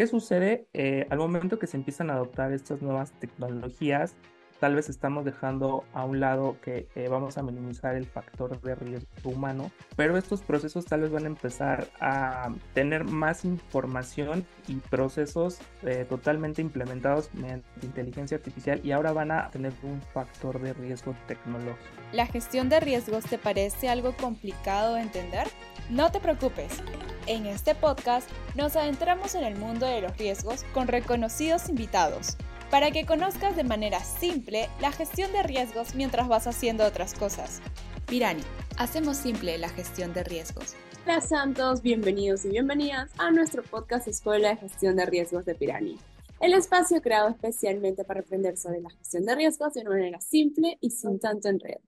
¿Qué sucede eh, al momento que se empiezan a adoptar estas nuevas tecnologías? Tal vez estamos dejando a un lado que eh, vamos a minimizar el factor de riesgo humano, pero estos procesos tal vez van a empezar a tener más información y procesos eh, totalmente implementados mediante inteligencia artificial y ahora van a tener un factor de riesgo tecnológico. ¿La gestión de riesgos te parece algo complicado de entender? No te preocupes. En este podcast nos adentramos en el mundo de los riesgos con reconocidos invitados para que conozcas de manera simple la gestión de riesgos mientras vas haciendo otras cosas. Pirani, hacemos simple la gestión de riesgos. Hola Santos, bienvenidos y bienvenidas a nuestro podcast Escuela de Gestión de Riesgos de Pirani, el espacio creado especialmente para aprender sobre la gestión de riesgos de una manera simple y sin tanto enredo.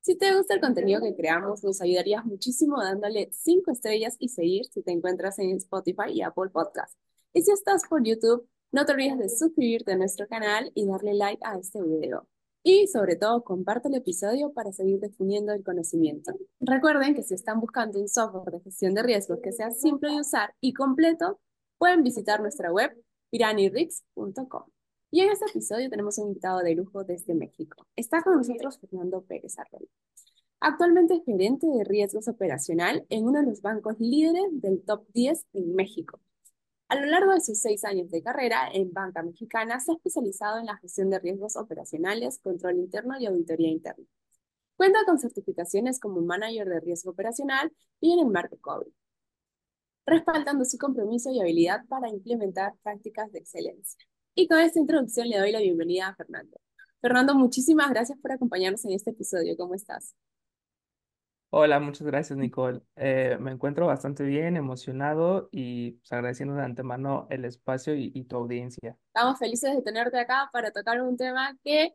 Si te gusta el contenido que creamos, nos ayudarías muchísimo dándole 5 estrellas y seguir si te encuentras en Spotify y Apple Podcast. Y si estás por YouTube, no te olvides de suscribirte a nuestro canal y darle like a este video. Y sobre todo, comparte el episodio para seguir definiendo el conocimiento. Recuerden que si están buscando un software de gestión de riesgos que sea simple de usar y completo, pueden visitar nuestra web piranirix.com. Y en este episodio tenemos un invitado de lujo desde México. Está con nosotros Fernando Pérez Arroyo. Actualmente es gerente de riesgos operacional en uno de los bancos líderes del top 10 en México. A lo largo de sus seis años de carrera en Banca Mexicana, se ha especializado en la gestión de riesgos operacionales, control interno y auditoría interna. Cuenta con certificaciones como manager de riesgo operacional y en el marco COVID, respaldando su compromiso y habilidad para implementar prácticas de excelencia. Y con esta introducción le doy la bienvenida a Fernando. Fernando, muchísimas gracias por acompañarnos en este episodio. ¿Cómo estás? Hola, muchas gracias, Nicole. Eh, me encuentro bastante bien, emocionado y pues, agradeciendo de antemano el espacio y, y tu audiencia. Estamos felices de tenerte acá para tocar un tema que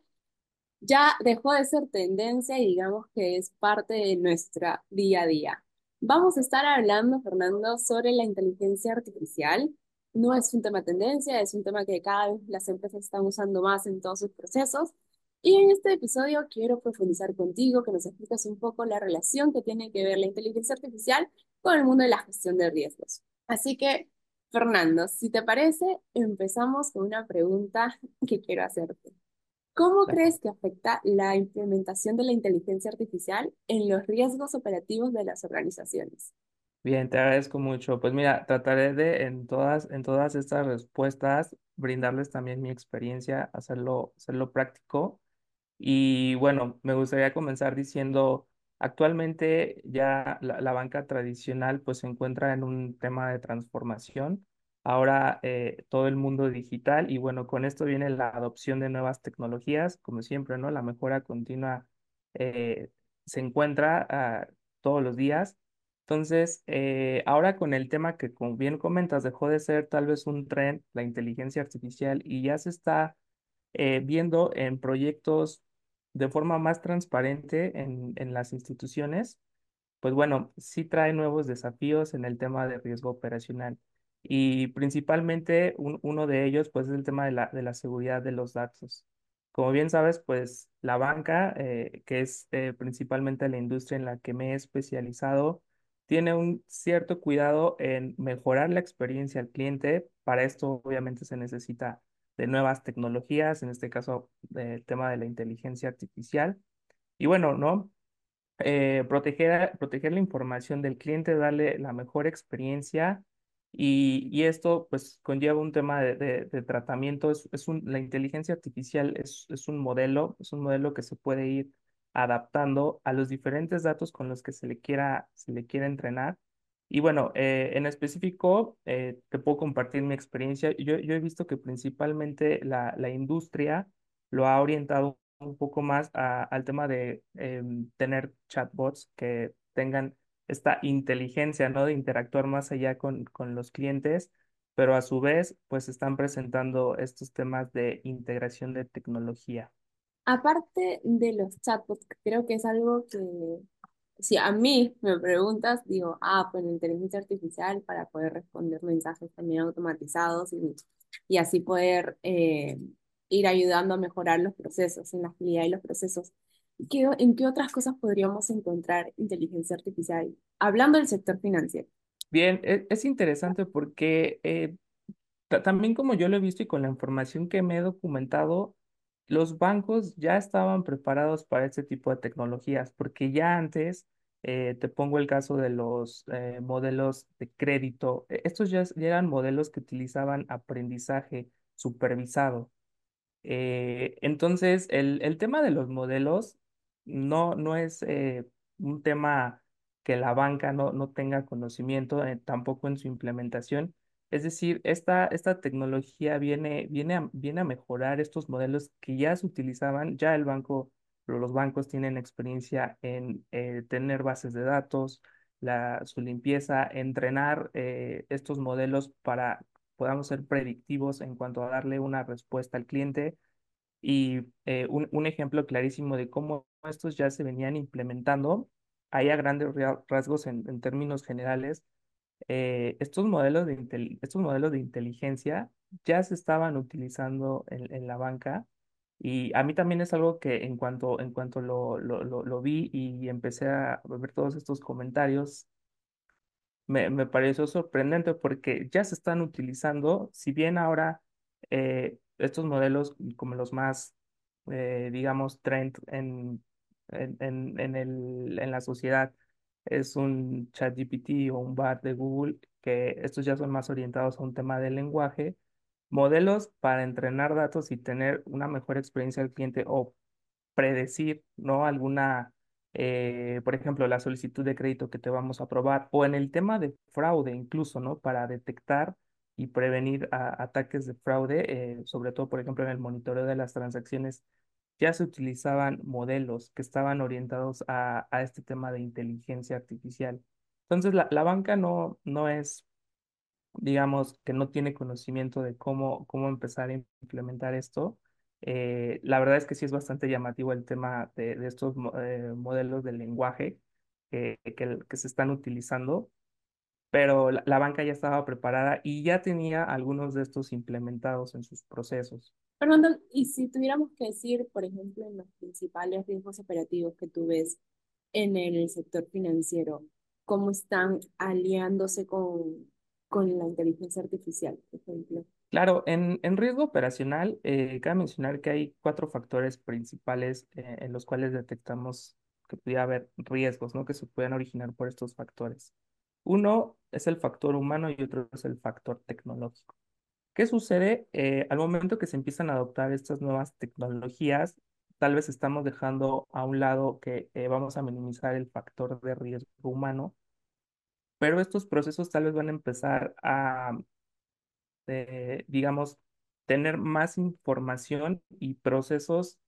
ya dejó de ser tendencia y digamos que es parte de nuestra día a día. Vamos a estar hablando, Fernando, sobre la inteligencia artificial. No es un tema tendencia, es un tema que cada vez las empresas están usando más en todos sus procesos y en este episodio quiero profundizar contigo, que nos expliques un poco la relación que tiene que ver la inteligencia artificial con el mundo de la gestión de riesgos. Así que, Fernando, si te parece, empezamos con una pregunta que quiero hacerte. ¿Cómo crees que afecta la implementación de la inteligencia artificial en los riesgos operativos de las organizaciones? Bien, te agradezco mucho. Pues mira, trataré de en todas, en todas estas respuestas brindarles también mi experiencia, hacerlo, hacerlo práctico y bueno, me gustaría comenzar diciendo, actualmente ya la, banca tradicional pues se encuentra en un tema de transformación. Ahora eh, todo el mundo digital y bueno, con esto viene la adopción de nuevas tecnologías, como siempre, ¿no? La mejora continua eh, se encuentra ah, todos los días. Entonces, eh, ahora con el tema que como bien comentas, dejó de ser tal vez un tren, la inteligencia artificial, y ya se está viendo en proyectos de forma más transparente en, en las instituciones, pues bueno, sí trae nuevos desafíos en el tema de riesgo operacional. Y principalmente uno de ellos, pues, es el tema de la, de la seguridad de los datos. Como bien sabes, pues la banca, eh, que es eh, principalmente la industria en la que me he especializado, tiene un cierto cuidado en mejorar la experiencia al cliente. Para esto, obviamente, se necesita de nuevas tecnologías, en este caso el tema de la inteligencia artificial. Y bueno, ¿no? Eh, proteger, proteger la información del cliente, darle la mejor experiencia y, y esto pues conlleva un tema de, de, tratamiento. Es, es un, la inteligencia artificial es, es un modelo, es un modelo que se puede ir adaptando a los diferentes datos con los que se le quiera, se le quiera entrenar y bueno, eh, en específico, eh, te puedo compartir mi experiencia. Yo, yo he visto que principalmente la, la, industria lo ha orientado un poco más al tema de em, tener chatbots que tengan esta inteligencia, ¿no? De interactuar más allá con, con los clientes, pero a su vez, pues están presentando estos temas de integración de tecnología. Aparte de los chatbots, creo que es algo que si a mí me preguntas, digo, ah, pues inteligencia artificial para poder responder mensajes también automatizados y, y así poder eh, ir ayudando a mejorar los procesos, en la agilidad y los procesos. ¿Qué, ¿En qué otras cosas podríamos encontrar inteligencia artificial? Hablando del sector financiero. Bien, e, es, interesante porque eh, Ta- También como yo lo he visto y con la información que me he documentado, los bancos ya estaban preparados para este tipo de tecnologías, porque ya antes, eh, te pongo el caso de los eh, modelos de crédito, e- estos ya, eran modelos que utilizaban aprendizaje supervisado. Eh, entonces, el, el tema de los modelos no, no es un tema que la banca no, no tenga conocimiento, tampoco en su implementación. Es decir, esta, esta tecnología viene, viene a, viene a mejorar estos modelos que ya se utilizaban, ya el banco, los bancos tienen experiencia en eh, tener bases de datos, la, su limpieza, entrenar eh, estos modelos para podamos ser predictivos en cuanto a darle una respuesta al cliente. Y eh, un, un ejemplo clarísimo de cómo estos ya se venían implementando, hay a grandes rasgos en términos generales, eh, estos modelos de, estos modelos de inteligencia ya se estaban utilizando en, en la banca. Y a mí también es algo que en cuanto, en cuanto lo, lo, lo, vi y empecé a ver todos estos comentarios, me, me pareció sorprendente porque ya se están utilizando, si bien ahora eh, estos modelos como los más, eh, digamos, trend en, en, en, en el, en la sociedad es un ChatGPT o un BART de Google, que estos ya son más orientados a un tema del lenguaje, modelos para entrenar datos y tener una mejor experiencia al cliente o predecir, ¿no? Alguna, eh, por ejemplo, la solicitud de crédito que te vamos a aprobar, o en el tema de fraude incluso, ¿no? Para detectar y prevenir ataques de fraude, eh, sobre todo, por ejemplo, en el monitoreo de las transacciones, ya se utilizaban modelos que estaban orientados a, a este tema de inteligencia artificial. Entonces, la, la banca no, no es digamos, que no tiene conocimiento de cómo, cómo empezar a implementar esto. Eh, la verdad es que sí es bastante llamativo el tema de, estos eh, modelos de lenguaje que, que, se están utilizando, pero la banca ya estaba preparada y ya tenía algunos de estos implementados en sus procesos. Fernando, y si tuviéramos que decir, por ejemplo, en los principales riesgos operativos que tú ves en el sector financiero, ¿cómo están aliándose con, con la inteligencia artificial, por ejemplo? Claro, en, en riesgo operacional, eh, cabe mencionar que hay cuatro factores principales eh, en los cuales detectamos que pudiera haber riesgos, ¿no? Que se puedan originar por estos factores. Uno es el factor humano y otro es el factor tecnológico. ¿Qué sucede? Eh, al momento que se empiezan a adoptar estas nuevas tecnologías, tal vez estamos dejando a un lado que eh, vamos a minimizar el factor de riesgo humano, pero estos procesos tal vez van a empezar a eh, digamos, tener más información y procesos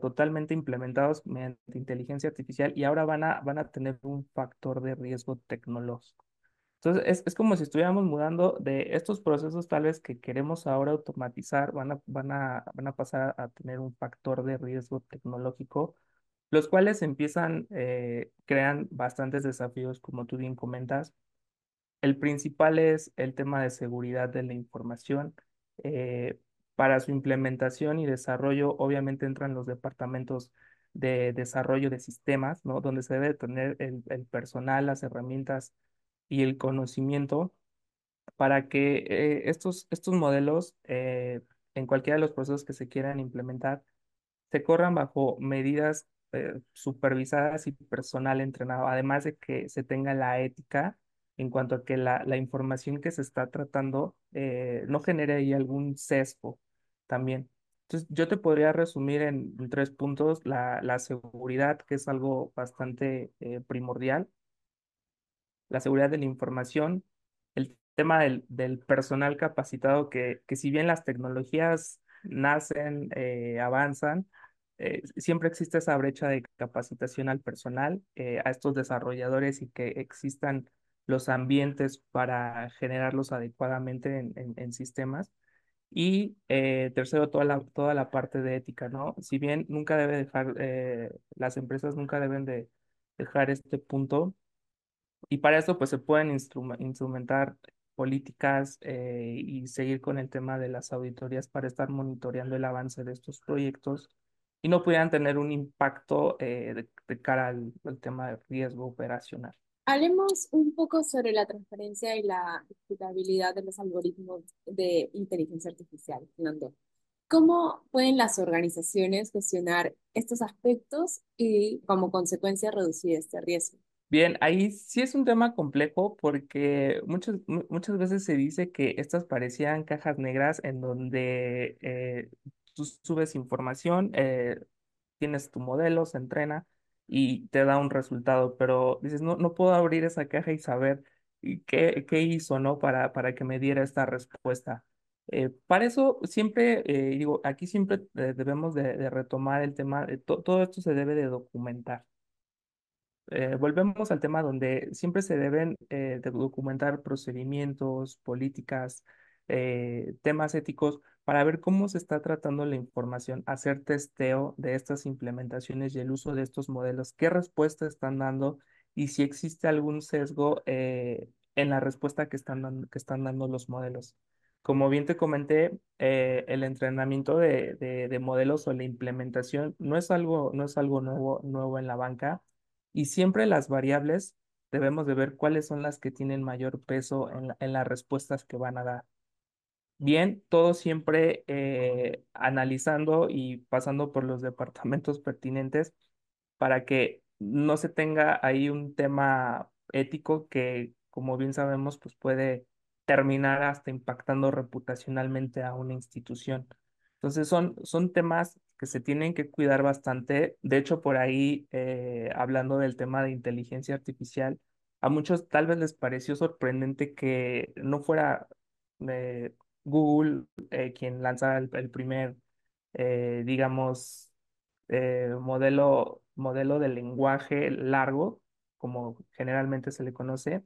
totalmente implementados mediante inteligencia artificial y ahora van a, van a tener un factor de riesgo tecnológico. Entonces, es, es como si estuviéramos mudando de estos procesos tal vez que queremos ahora automatizar, van a, van a, van a pasar a tener un factor de riesgo tecnológico, los cuales empiezan, eh, crean bastantes desafíos, como tú bien comentas, el principal es el tema de seguridad de la información. Eh, para su implementación y desarrollo, obviamente entran los departamentos de desarrollo de sistemas, ¿no? Donde se debe tener el, el personal, las herramientas y el conocimiento para que eh, estos, estos modelos, eh, en cualquiera de los procesos que se quieran implementar, se corran bajo medidas eh, supervisadas y personal entrenado, además de que se tenga la ética en cuanto a que la, la información que se está tratando no genere ahí algún sesgo también. Entonces, yo te podría resumir en, en tres puntos la, la seguridad, que es algo bastante primordial la seguridad de la información, el tema del, del personal capacitado, que, que si bien las tecnologías nacen, eh, avanzan, eh, siempre existe esa brecha de capacitación al personal, eh, a estos desarrolladores y que existan los ambientes para generarlos adecuadamente en, en- en sistemas. Y eh, tercero, toda la, toda la parte de ética, ¿no? Si bien nunca debe dejar, eh, las empresas nunca deben de dejar este punto y para eso, pues se pueden instrumentar políticas eh, y seguir con el tema de las auditorías para estar monitoreando el avance de estos proyectos y no pudieran tener un impacto eh, de, cara al, al tema de riesgo operacional. Hablemos un poco sobre la transparencia y la explicabilidad de los algoritmos de inteligencia artificial, Fernando. ¿Cómo pueden las organizaciones gestionar estos aspectos y como consecuencia reducir este riesgo? Bien, ahí sí es un tema complejo porque muchas, mu- muchas veces se dice que estas parecían cajas negras en donde eh, tú subes información, eh, tienes tu modelo, se entrena y te da un resultado, pero dices, no, no puedo abrir esa caja y saber qué, qué hizo, ¿no? Para, para que me diera esta respuesta. Eh, para eso siempre, eh, digo, aquí siempre debemos de, de retomar el tema, de to- todo esto se debe de documentar eh, volvemos al tema donde siempre se deben eh, documentar procedimientos, políticas, eh, temas éticos para ver cómo se está tratando la información, hacer testeo de estas implementaciones y el uso de estos modelos, qué respuesta están dando y si existe algún sesgo en la respuesta que están dando, los modelos. Como bien te comenté, el entrenamiento de, de, de modelos o la implementación no es algo, no es algo nuevo, nuevo en la banca y siempre las variables debemos de ver cuáles son las que tienen mayor peso en en las respuestas que van a dar. Bien, todo siempre eh, analizando y pasando por los departamentos pertinentes para que no se tenga ahí un tema ético que, como bien sabemos, pues puede terminar hasta impactando reputacionalmente a una institución. Entonces son, son temas que se tienen que cuidar bastante. De hecho, por ahí, eh, hablando del tema de inteligencia artificial, a muchos tal vez les pareció sorprendente que no fuera eh, Google eh, quien lanzara el, el primer, digamos, modelo, modelo de lenguaje largo, como generalmente se le conoce,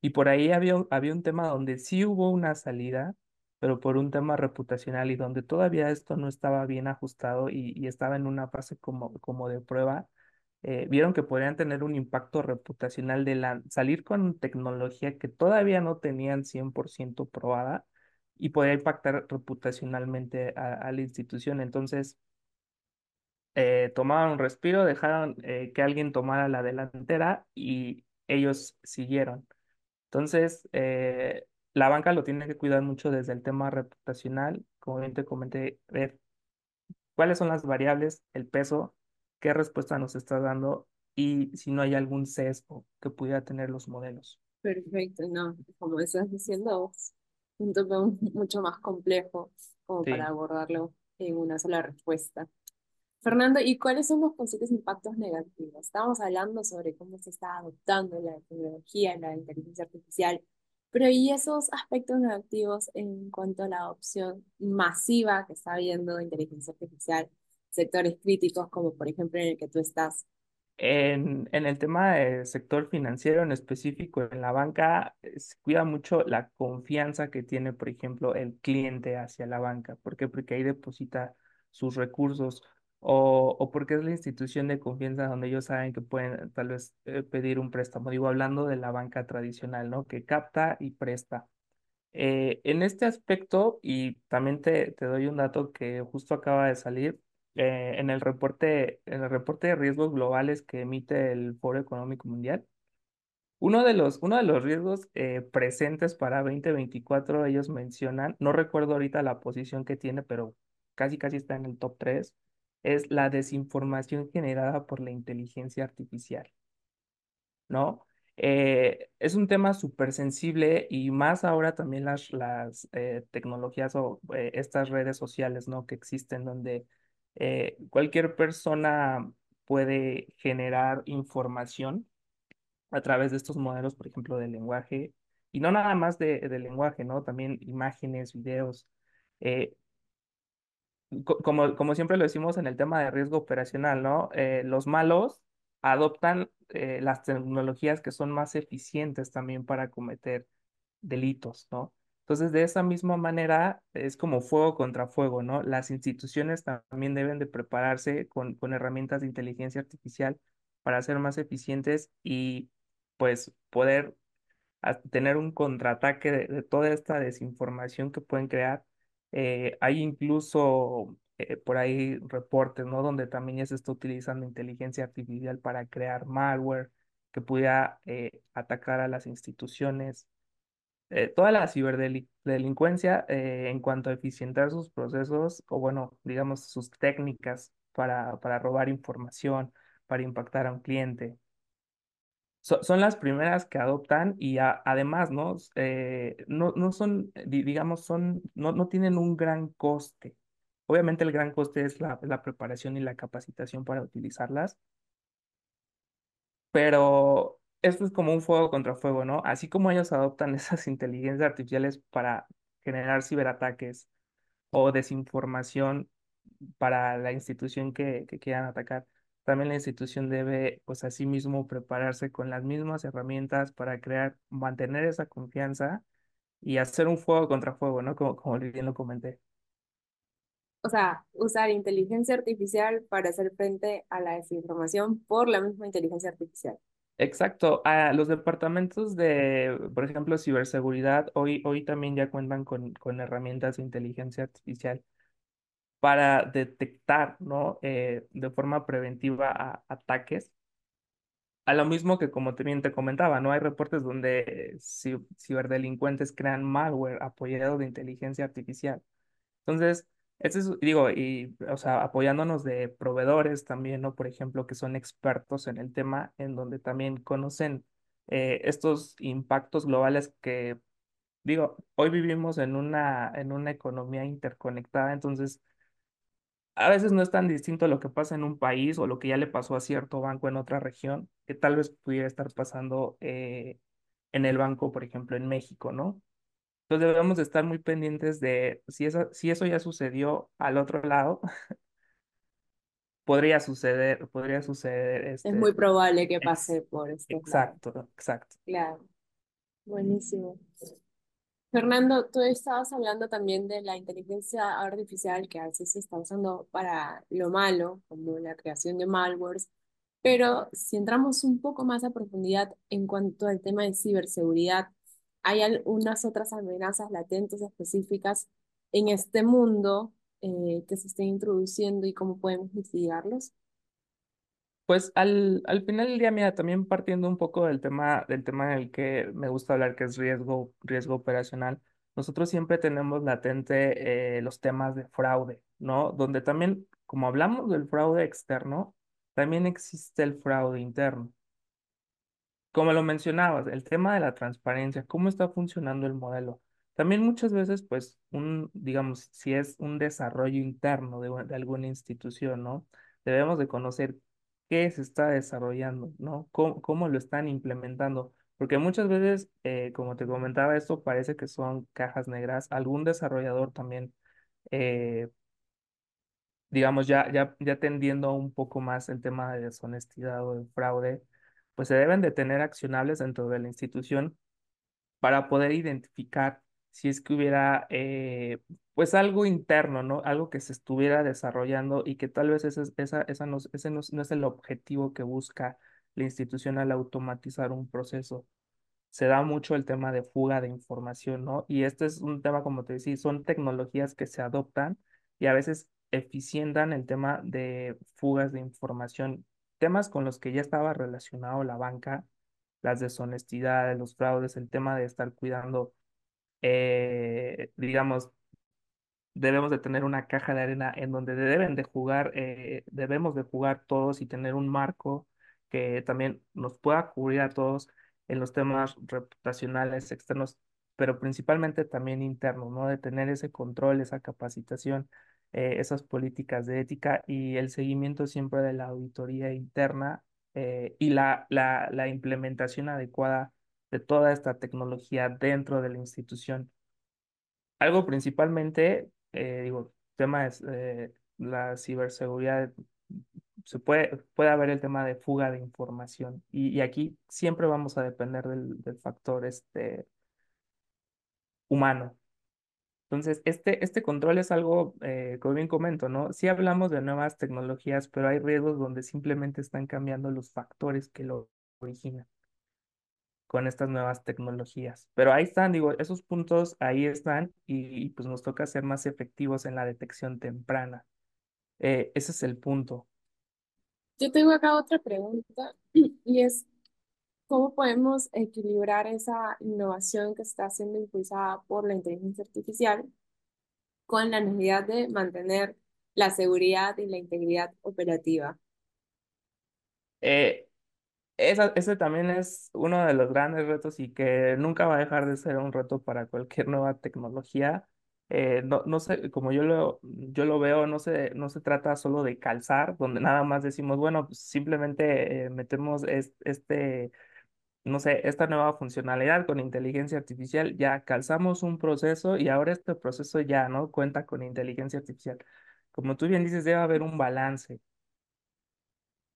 y por ahí había, había un tema donde sí hubo una salida, pero por un tema reputacional y donde todavía esto no estaba bien ajustado y, estaba en una fase como, como de prueba, eh, vieron que podrían tener un impacto reputacional de la, salir con tecnología que todavía no tenían 100% probada y podría impactar reputacionalmente a a la institución. Entonces, eh, tomaron un respiro, dejaron eh, que alguien tomara la delantera y ellos siguieron. Entonces, eh, la banca lo tiene que cuidar mucho desde el tema reputacional, como bien te comenté, ver cuáles son las variables, el peso, qué respuesta nos está dando y si no hay algún sesgo que pudiera tener los modelos. Perfecto, no, como estás diciendo un tema mucho más complejo como para abordarlo en una sola respuesta. Fernando, ¿y cuáles son los posibles impactos negativos? Estamos hablando sobre cómo se está adoptando la tecnología, la inteligencia artificial, pero ¿y esos aspectos negativos en cuanto a la adopción masiva que está habiendo de inteligencia artificial, sectores críticos como por ejemplo en el que tú estás? En, en el tema del sector financiero en específico, en la banca, eh, se cuida mucho la confianza que tiene, por ejemplo, el cliente hacia la banca. ¿Por qué? Porque ahí deposita sus recursos o, o porque es la institución de confianza donde ellos saben que pueden tal vez eh, pedir un préstamo. Digo, hablando de la banca tradicional, ¿no? Que capta y presta. Eh, en este aspecto, y también te, te doy un dato que justo acaba de salir, eh, en el reporte, en el reporte de riesgos globales que emite el Foro Económico Mundial, uno de los, uno de los riesgos eh, presentes para 2024, ellos mencionan, no recuerdo ahorita la posición que tiene, pero casi casi está en el top 3, es la desinformación generada por la inteligencia artificial. ¿no? Eh, es un tema súper sensible y más ahora también las, las eh, tecnologías o eh, estas redes sociales, ¿no? Que existen donde cualquier persona puede generar información a través de estos modelos, por ejemplo, de lenguaje, y no nada más de, de lenguaje, ¿no? También imágenes, videos. Como, como siempre lo decimos en el tema de riesgo operacional, ¿no? Eh, los malos adoptan eh, las tecnologías que son más eficientes también para cometer delitos, ¿no? Entonces, de esa misma manera, es como fuego contra fuego, ¿no? Las instituciones también deben de prepararse con, con herramientas de inteligencia artificial para ser más eficientes y pues poder a tener un contraataque de, de toda esta desinformación que pueden crear. Eh, hay incluso eh, por ahí reportes, ¿no? Donde también ya se está utilizando inteligencia artificial para crear malware que pudiera eh, atacar a las instituciones, eh, toda la ciberdelincuencia en cuanto a eficientar sus procesos o bueno, digamos sus técnicas para, para robar información, para impactar a un cliente. So- son las primeras que adoptan y además, ¿no? Eh, no, no son, di- digamos, son, no, no tienen un gran coste. Obviamente el gran coste es la, la preparación y la capacitación para utilizarlas, pero esto es como un fuego contra fuego, ¿no? Así como ellos adoptan esas inteligencias artificiales para generar ciberataques o desinformación para la institución que, que quieran atacar. También la institución debe, pues, asimismo prepararse con las mismas herramientas para crear, mantener esa confianza y hacer un fuego contra fuego, ¿no? Como, como bien lo comenté. O sea, usar inteligencia artificial para hacer frente a la desinformación por la misma inteligencia artificial. Exacto. A los departamentos de, por ejemplo, ciberseguridad, hoy, hoy también ya cuentan con, con herramientas de inteligencia artificial para detectar, ¿no? Eh, de forma preventiva a- ataques A lo mismo que como también te comentaba, ¿no? Hay reportes donde ci- ciberdelincuentes crean malware apoyado de inteligencia artificial. Entonces, este es, digo, y, o sea, apoyándonos de proveedores también, ¿no? Por ejemplo, que son expertos en el tema, en donde también conocen eh, estos impactos globales que, digo, hoy vivimos en una, en una economía interconectada, entonces a veces no es tan distinto lo que pasa en un país o lo que ya le pasó a cierto banco en otra región, que tal vez pudiera estar pasando eh, en el banco, por ejemplo, en México, ¿no? Entonces debemos de estar muy pendientes de si eso, si eso ya sucedió al otro lado, podría suceder, podría suceder Es muy este. probable que pase por lados. exacto, exacto. Claro, buenísimo. Fernando, tú estabas hablando también de la inteligencia artificial que a veces se está usando para lo malo, como la creación de malwares, pero si entramos un poco más a profundidad en cuanto al tema de ciberseguridad, ¿hay algunas otras amenazas latentes específicas en este mundo eh, que se estén introduciendo y cómo podemos mitigarlos? Pues al, al final del día, mira, también partiendo un poco del tema, del tema en el que me gusta hablar, que es riesgo, riesgo operacional, nosotros siempre tenemos latente eh, los temas de fraude, ¿no? Donde también, como hablamos del fraude externo, también existe el fraude interno. Como lo mencionabas, el tema de la transparencia, cómo está funcionando el modelo. También muchas veces, pues, un, digamos, si es un desarrollo interno de, de alguna institución, ¿no? Debemos de conocer qué se está desarrollando, ¿no? Cómo, lo están implementando. Porque muchas veces, eh, como te comentaba, esto parece que son cajas negras. Algún desarrollador también eh, digamos, ya, ya, ya tendiendo un poco más el tema de deshonestidad o de fraude, pues se deben de tener accionables dentro de la institución para poder identificar si es que hubiera, eh, pues algo interno, ¿no? Algo que se estuviera desarrollando y que tal vez ese, es- esa, esa no, ese no, no es el objetivo que busca la institución al automatizar un proceso se da mucho el tema de fuga de información, ¿no? Y este es un tema, como te decía, son tecnologías que se adoptan y a veces eficientan el tema de fugas de información, temas con los que ya estaba relacionado la banca, las deshonestidades, los fraudes, el tema de estar cuidando, eh, digamos, debemos de tener una caja de arena en donde deben de jugar, eh, debemos de jugar todos y tener un marco que también nos pueda cubrir a todos en los temas reputacionales externos, pero principalmente también internos, ¿no? De tener ese control, esa capacitación, eh, esas políticas de ética y el seguimiento siempre de la auditoría interna eh, y la, la, la implementación adecuada de toda esta tecnología dentro de la institución algo principalmente, eh, digo, tema es eh, la ciberseguridad. Se puede, puede haber el tema de fuga de información y, aquí siempre vamos a depender del, del factor este, humano. Entonces, este, este control es algo, eh, como bien comento, ¿no? Sí hablamos de nuevas tecnologías, pero hay riesgos donde simplemente están cambiando los factores que lo originan. Con estas nuevas tecnologías. Pero ahí están, digo, esos puntos ahí están y, y, pues nos toca ser más efectivos en la detección temprana. Eh, ese es el punto. Yo tengo acá otra pregunta y es, ¿Cómo podemos equilibrar esa innovación que está siendo impulsada por la inteligencia artificial con la necesidad de mantener la seguridad y la integridad operativa? Eh, esa- ese también es uno de los grandes retos y que nunca va a dejar de ser un reto para cualquier nueva tecnología. Eh, no, no sé, como yo lo, yo lo veo, no se, no se trata solo de calzar, donde nada más decimos, bueno, pues simplemente eh, metemos es- este, no sé, esta nueva funcionalidad con inteligencia artificial, ya calzamos un proceso y ahora este proceso ya, ¿no? Cuenta con inteligencia artificial. Como tú bien dices, debe haber un balance.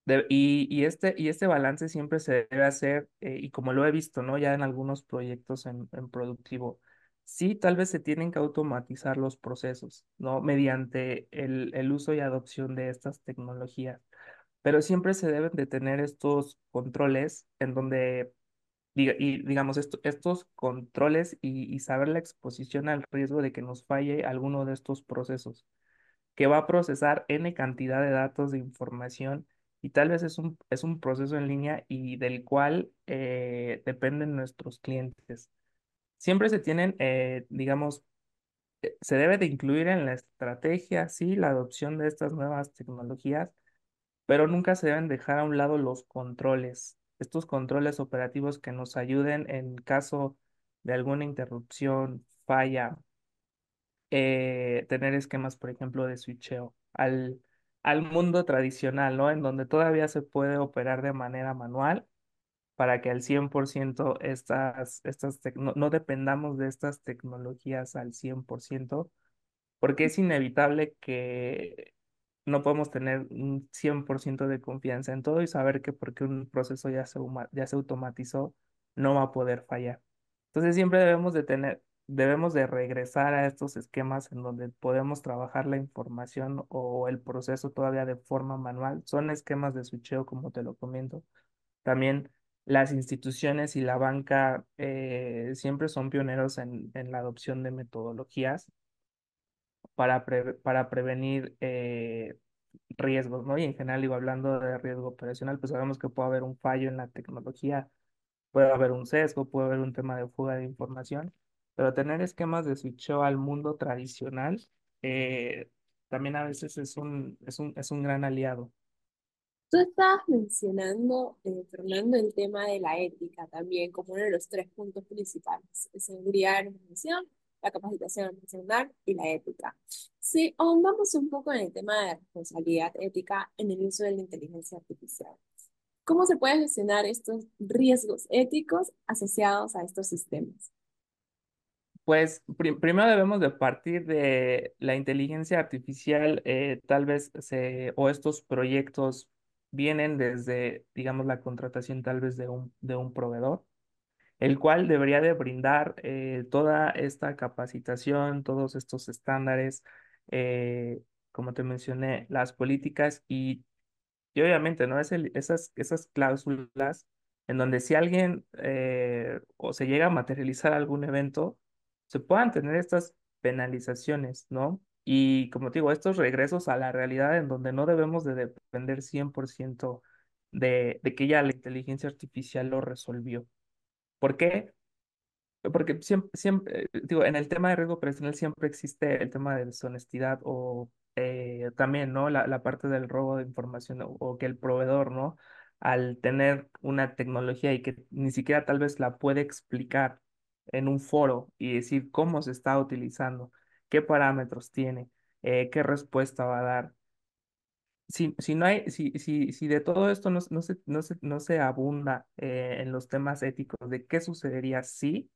De- y, y este, y este balance siempre se debe hacer, eh, y como lo he visto, ¿no? Ya en algunos proyectos en, en productivo, sí, tal vez se tienen que automatizar los procesos, ¿no? Mediante el, el uso y adopción de estas tecnologías, pero siempre se deben de tener estos controles en donde, y digamos, esto- estos controles y, y saber la exposición al riesgo de que nos falle alguno de estos procesos que va a procesar N cantidad de datos de información y tal vez es un, es un proceso en línea y del cual eh, dependen nuestros clientes. Siempre se tienen, eh, digamos, eh, se debe de incluir en la estrategia, sí, la adopción de estas nuevas tecnologías, pero nunca se deben dejar a un lado los controles, estos controles operativos que nos ayuden en caso de alguna interrupción, falla tener esquemas, por ejemplo, de switcheo al, al mundo tradicional, ¿no? En donde todavía se puede operar de manera manual para que al 100% estas, estas no, no dependamos de estas tecnologías al 100%, porque es inevitable que no podemos tener un 100% de confianza en todo y saber que porque un proceso ya se, ya se automatizó, no va a poder fallar. Entonces siempre debemos de tener, debemos de regresar a estos esquemas en donde podemos trabajar la información o el proceso todavía de forma manual. Son esquemas de switcheo, como te lo comento. También las instituciones y la banca eh, siempre son pioneros en, en la adopción de metodologías para, pre- para prevenir eh, riesgos, ¿no? Y en general, digo, hablando de riesgo operacional, pues sabemos que puede haber un fallo en la tecnología, puede haber un sesgo, puede haber un tema de fuga de información, pero tener esquemas de switcheo al mundo tradicional eh, también a veces es un, es un, es un gran aliado. Tú estabas mencionando, eh, Fernando, el tema de la ética también como uno de los tres puntos principales, seguridad de la información, la capacitación profesional y la ética. Si ahondamos un poco en el tema de responsabilidad ética en el uso de la inteligencia artificial, ¿cómo se pueden gestionar estos riesgos éticos asociados a estos sistemas? Pues prim- primero debemos de partir de la inteligencia artificial, eh, tal vez se, o estos proyectos vienen desde, digamos, la contratación tal vez de un, de un proveedor, el cual debería de brindar eh, toda esta capacitación, todos estos estándares, eh, como te mencioné, las políticas y y obviamente, ¿no? Es el- esas, esas cláusulas en donde si alguien o se llega a materializar algún evento, se puedan tener estas penalizaciones, ¿no? Y como te digo, estos regresos a la realidad en donde no debemos de depender 100% de, de que ya la inteligencia artificial lo resolvió. ¿Por qué? Porque siempre, siempre, eh, digo, en el tema de riesgo operacional siempre existe el tema de deshonestidad o eh, también, ¿no? La, la parte del robo de información o, o que el proveedor, ¿no? Al tener una tecnología y que ni siquiera tal vez la puede explicar en un foro y decir cómo se está utilizando, qué parámetros tiene, eh, qué respuesta va a dar. Si, si no hay, si, si, si de todo esto no, no se, no se, no se abunda eh, en los temas éticos de qué sucedería si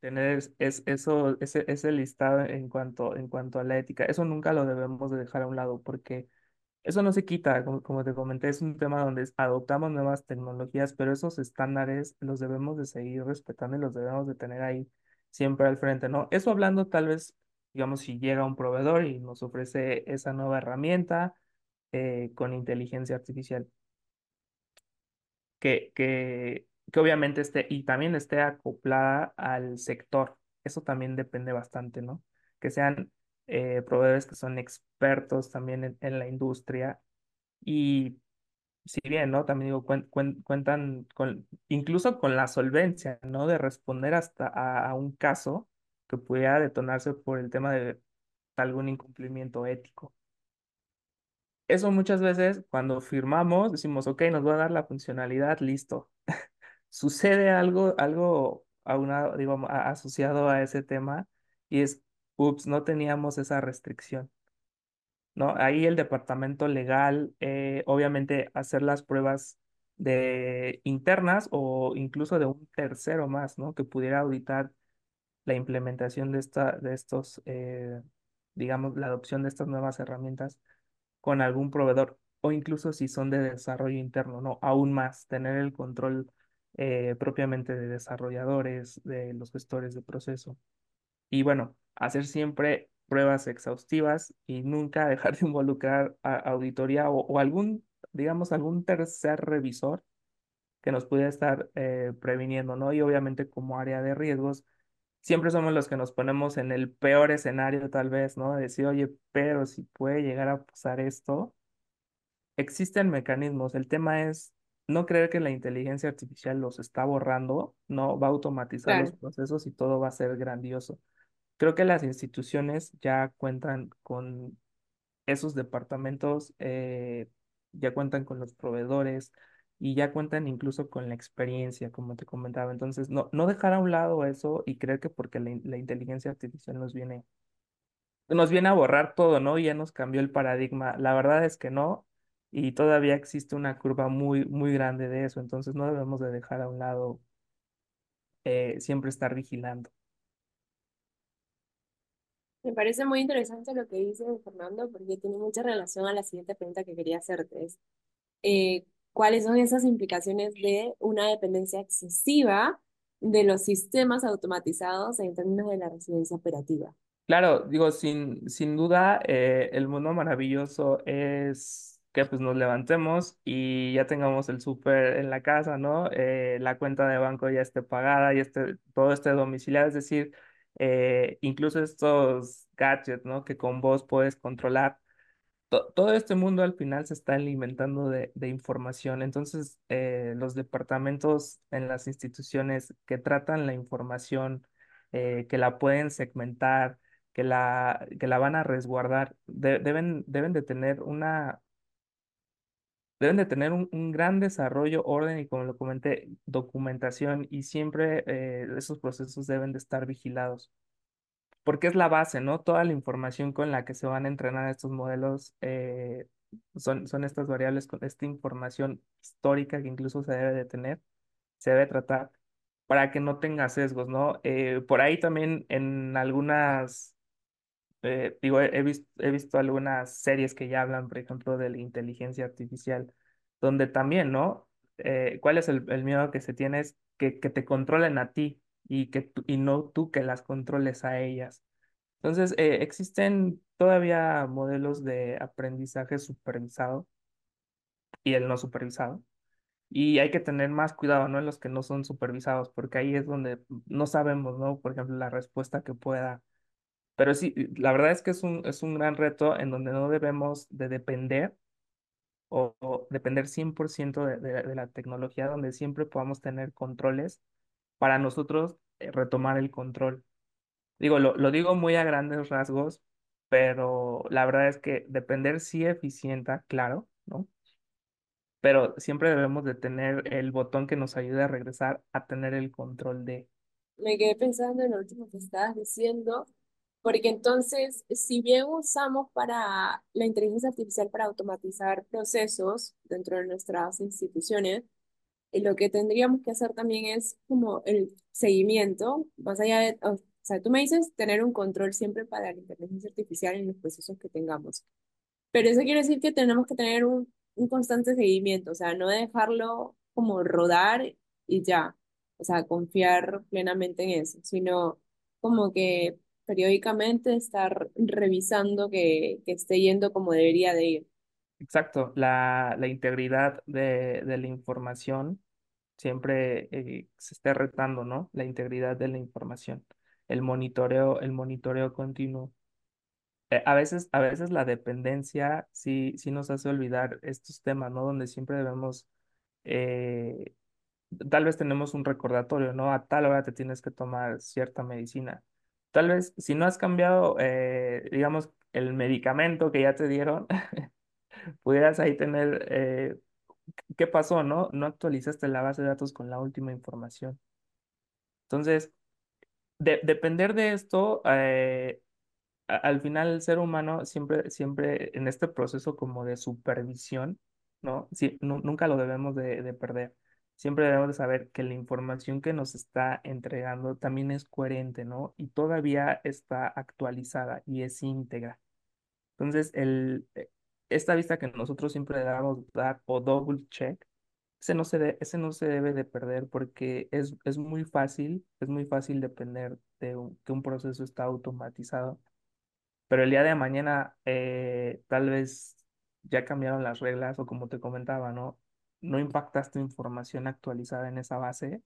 tener es, es- eso, ese, ese listado en cuanto, en cuanto a la ética. Eso nunca lo debemos de dejar a un lado porque eso no se quita, como, te comenté, es un tema donde adoptamos nuevas tecnologías, pero esos estándares los debemos de seguir respetando y los debemos de tener ahí siempre al frente, ¿no? Eso hablando tal vez, digamos, si llega un proveedor y nos ofrece esa nueva herramienta eh, con inteligencia artificial que, que, que obviamente esté y también esté acoplada al sector. Eso también depende bastante, ¿no? Que sean eh, proveedores que son expertos también en, la industria y si bien, ¿no? También digo, cuen- cuen- cuentan con, incluso con la solvencia, ¿no? De responder hasta a, un caso que pudiera detonarse por el tema de algún incumplimiento ético. Eso muchas veces cuando firmamos decimos, ok, nos va a dar la funcionalidad, listo. Sucede algo, algo a- asociado a ese tema y es, ups, no teníamos esa restricción. ¿no? Ahí el departamento legal, eh, obviamente, hacer las pruebas de internas o incluso de un tercero más, ¿no? Que pudiera auditar la implementación de esta, de estos, eh, digamos, la adopción de estas nuevas herramientas con algún proveedor o incluso si son de desarrollo interno, ¿no? Aún más, tener el control eh, propiamente de desarrolladores, de los gestores de proceso. Y bueno, hacer siempre pruebas exhaustivas y nunca dejar de involucrar a auditoría o, o algún, digamos, algún tercer revisor que nos pudiera estar eh, previniendo, ¿no? Y obviamente como área de riesgos, siempre somos los que nos ponemos en el peor escenario tal vez, ¿no? De decir, oye, pero si puede llegar a pasar esto, existen mecanismos. El tema es no creer que la inteligencia artificial los está borrando, no va a automatizar los procesos y todo va a ser grandioso. Creo que las instituciones ya cuentan con esos departamentos, eh, ya cuentan con los proveedores y ya cuentan incluso con la experiencia, como te comentaba. Entonces, no, no dejar a un lado eso y creer que porque la, la inteligencia artificial nos viene, nos viene a borrar todo, ¿no? Y ya nos cambió el paradigma. La verdad es que no, y todavía existe una curva muy, muy grande de eso. Entonces, no debemos de dejar a un lado, eh, siempre estar vigilando. Me parece muy interesante lo que dice Fernando, porque tiene mucha relación a la siguiente pregunta que quería hacerte. Es, eh, ¿cuáles son esas implicaciones de una dependencia excesiva de los sistemas automatizados en términos de la resiliencia operativa? Claro, digo, sin, sin duda, eh, el mundo maravilloso es que pues nos levantemos y ya tengamos el súper en la casa, ¿no? Eh, la cuenta de banco ya esté pagada y este, todo esté domiciliado, es decir, eh, incluso estos gadgets, ¿no? Que con vos puedes controlar to- todo este mundo al final se está alimentando de, información. Entonces, eh, los departamentos en las instituciones que tratan la información, eh, que la pueden segmentar, que la, que la van a resguardar, de- deben, deben de tener una, deben de tener un, un gran desarrollo, orden y, como lo comenté, documentación y siempre eh, esos procesos deben de estar vigilados porque es la base, ¿no? Toda la información con la que se van a entrenar estos modelos eh, son, son estas variables con esta información histórica que incluso se debe de tener, se debe tratar para que no tenga sesgos, ¿no? Eh, por ahí también en algunas, eh, digo, he, he vis- he visto algunas series que ya hablan, por ejemplo, de la inteligencia artificial, donde también, ¿no? Eh, ¿cuál es el, el miedo que se tiene? Es que, que te controlen a ti y, que tú- y no tú que las controles a ellas. Entonces, eh, existen todavía modelos de aprendizaje supervisado y el no supervisado. Y hay que tener más cuidado, ¿no? En los que no son supervisados, porque ahí es donde no sabemos, ¿no? Por ejemplo, la respuesta que pueda. Pero sí, la verdad es que es un, es un gran reto en donde no debemos de depender o, o depender 100% de, de, de la tecnología, donde siempre podamos tener controles para nosotros eh, retomar el control. Digo, lo, lo digo muy a grandes rasgos, pero la verdad es que depender sí eficienta, claro, ¿no? Pero siempre debemos de tener el botón que nos ayude a regresar a tener el control de. Me quedé pensando en lo último que estabas diciendo, porque entonces, si bien usamos para la inteligencia artificial para automatizar procesos dentro de nuestras instituciones, eh, lo que tendríamos que hacer también es como el seguimiento, más allá de, o sea, tú me dices tener un control siempre para la inteligencia artificial en los procesos que tengamos. Pero eso quiere decir que tenemos que tener un, un constante seguimiento, o sea, no dejarlo como rodar y ya, o sea, confiar plenamente en eso, sino como que periódicamente estar revisando que, que esté yendo como debería de ir. Exacto, la, la integridad de, de la información siempre eh, se esté retando, ¿no? La integridad de la información, el monitoreo, el monitoreo continuo. eh, a veces, a veces la dependencia sí, sí nos hace olvidar estos temas, ¿no? Donde siempre debemos, eh, tal vez tenemos un recordatorio, ¿no? A tal hora te tienes que tomar cierta medicina. Tal vez si no has cambiado, eh, digamos, el medicamento que ya te dieron, pudieras ahí tener, eh, ¿qué pasó, no? No actualizaste la base de datos con la última información. Entonces, de- depender de esto, eh, al final el ser humano siempre, siempre en este proceso como de supervisión, ¿no? Nunca lo debemos de, de perder. Siempre debemos de saber que la información que nos está entregando también es coherente, ¿no? Y todavía está actualizada y es íntegra. Entonces, el, eh, esta vista que nosotros siempre le damos dar o double check, ese no se, ese no se debe de perder porque es, es muy fácil, es muy fácil depender de un- que un proceso está automatizado pero el día de mañana eh, tal vez ya cambiaron las reglas o como te comentaba, ¿no? No impactaste información actualizada en esa base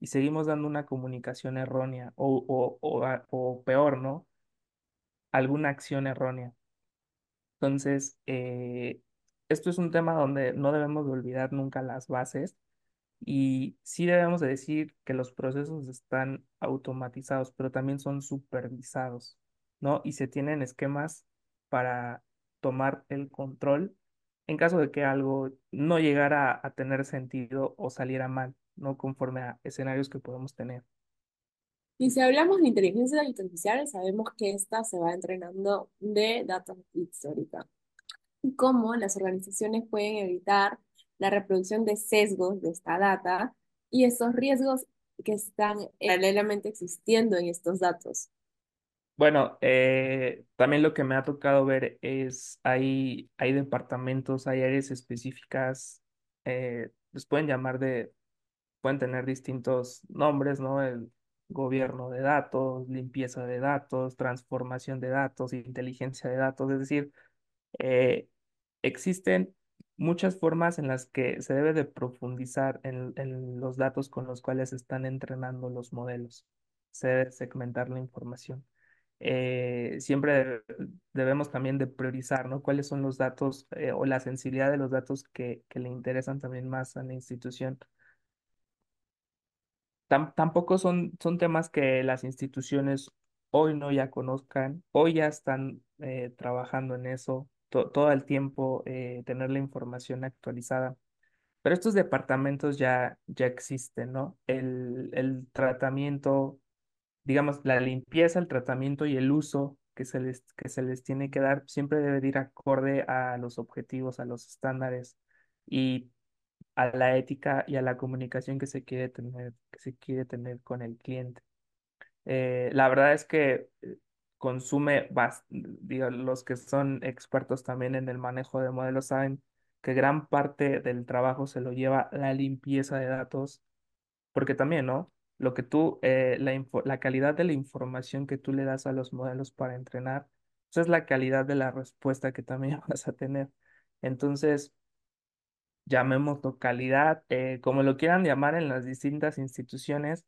y seguimos dando una comunicación errónea o, o, o, o peor, ¿no? Alguna acción errónea. Entonces, eh, esto es un tema donde no debemos de olvidar nunca las bases y sí debemos de decir que los procesos están automatizados, pero también son supervisados, ¿no? Y se tienen esquemas para tomar el control en caso de que algo no llegara a tener sentido o saliera mal, ¿no? Conforme a escenarios que podemos tener. Y si hablamos de inteligencia artificial, sabemos que esta se va entrenando de datos históricos. Cómo las organizaciones pueden evitar la reproducción de sesgos de esta data y esos riesgos que están paralelamente existiendo en estos datos. Bueno, eh, también lo que me ha tocado ver es, hay, hay departamentos, hay áreas específicas, eh, les pueden llamar de pueden tener distintos nombres, ¿no? El gobierno de datos, limpieza de datos, transformación de datos, inteligencia de datos, es decir, eh, existen muchas formas en las que se debe de profundizar en, en los datos con los cuales están entrenando los modelos. Se debe segmentar la información. Eh, siempre debe- debemos también de priorizar, ¿no? Cuáles son los datos eh, o la sensibilidad de los datos que, que le interesan también más a la institución tam- tampoco son, son temas que las instituciones hoy no ya conozcan, hoy ya están eh, trabajando en eso, to- todo el tiempo tener la información actualizada. Pero estos departamentos ya, ya existen, ¿no? El, el tratamiento, digamos, la limpieza, el tratamiento y el uso que se les, que se les tiene que dar siempre debe de ir acorde a los objetivos, a los estándares. Y a la ética y a la comunicación que se quiere tener, que se quiere tener con el cliente. Eh, la verdad es que eh, consume, digo, los que son expertos también en el manejo de modelos saben que gran parte del trabajo se lo lleva la limpieza de datos, porque también, ¿no? Lo que tú, eh, la, la calidad de la información que tú le das a los modelos para entrenar, esa es la calidad de la respuesta que también vas a tener. Entonces, llamémoslo calidad, eh, como lo quieran llamar en las distintas instituciones,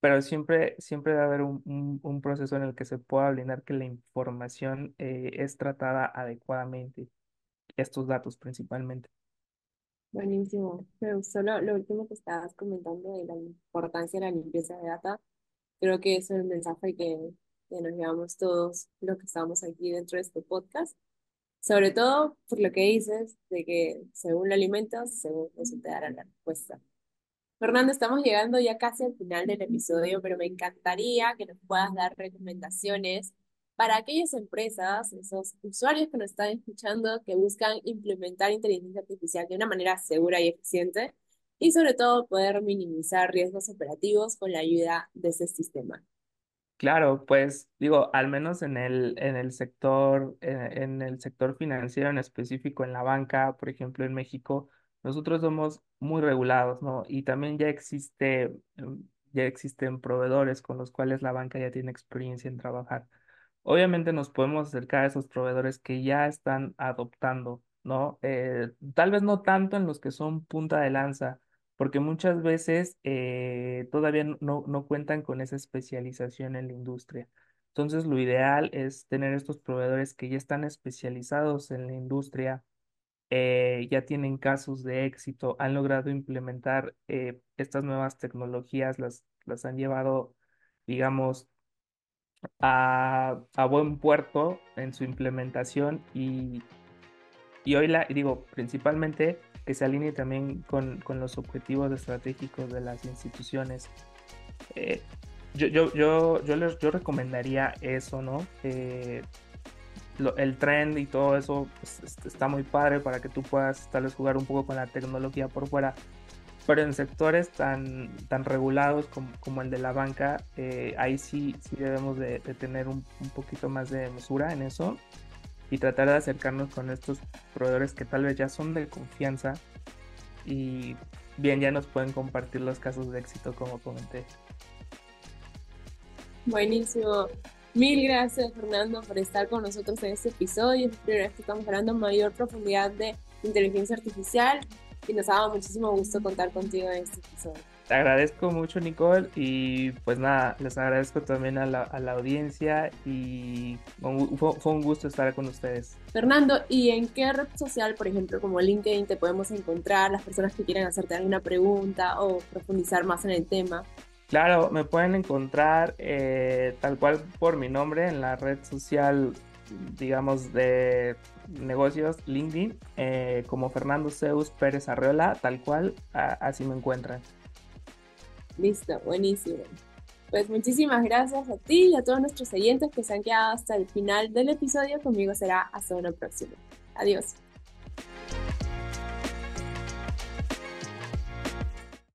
pero siempre, siempre debe haber un, un- un proceso en el que se pueda blindar que la información eh, es tratada adecuadamente, estos datos principalmente. Buenísimo. Me gustó lo, lo último que estabas comentando de la importancia de la limpieza de data. Creo que es el mensaje que, que nos llevamos todos los que estamos aquí dentro de este podcast. Sobre todo por lo que dices de que según lo alimentas, según eso te dará la respuesta. Fernando, estamos llegando ya casi al final del episodio, pero me encantaría que nos puedas dar recomendaciones para aquellas empresas, esos usuarios que nos están escuchando, que buscan implementar inteligencia artificial de una manera segura y eficiente y sobre todo poder minimizar riesgos operativos con la ayuda de ese sistema. Claro, pues digo, al menos en el, en el sector, en, en el sector financiero en específico, en la banca, por ejemplo, en México, nosotros somos muy regulados, ¿no? Y también ya existe, ya existen proveedores con los cuales la banca ya tiene experiencia en trabajar. Obviamente nos podemos acercar a esos proveedores que ya están adoptando, ¿no? Eh, tal vez no tanto en los que son punta de lanza porque muchas veces eh, todavía no, no cuentan con esa especialización en la industria. Entonces, lo ideal es tener estos proveedores que ya están especializados en la industria, eh, ya tienen casos de éxito, han logrado implementar estas nuevas tecnologías, las, las han llevado, digamos, a, a buen puerto en su implementación y, y hoy la digo principalmente que se alinee también con, con los objetivos estratégicos de las instituciones. Eh, yo, yo, yo, yo, les, yo recomendaría eso, ¿no? Eh, el trend y todo eso pues, está muy padre para que tú puedas tal vez jugar un poco con la tecnología por fuera, pero en sectores tan, tan regulados como, como el de la banca, eh, ahí sí, sí debemos de, tener un, un, poquito más de mesura en eso y tratar de acercarnos con estos proveedores que tal vez ya son de confianza y bien ya nos pueden compartir los casos de éxito como comenté. Buenísimo. Mil gracias, Fernando, por estar con nosotros en este episodio. Es primera vez que estamos hablando mayor profundidad de inteligencia artificial y nos ha dado muchísimo gusto contar contigo en este episodio. Te agradezco mucho, Nicole, y pues nada, les agradezco también a la, a la audiencia y fue, fue, un gusto estar con ustedes. Fernando, ¿y en qué red social, por ejemplo, como LinkedIn, te podemos encontrar las personas que quieran hacerte alguna pregunta o profundizar más en el tema? Claro, me pueden encontrar eh, tal cual por mi nombre en la red social, digamos, de negocios LinkedIn, eh, como Fernando Zeus Pérez Arreola, tal cual, así me encuentran. Listo, buenísimo. Pues muchísimas gracias a ti y a todos nuestros oyentes que se han quedado hasta el final del episodio. Conmigo será hasta una próxima. Adiós.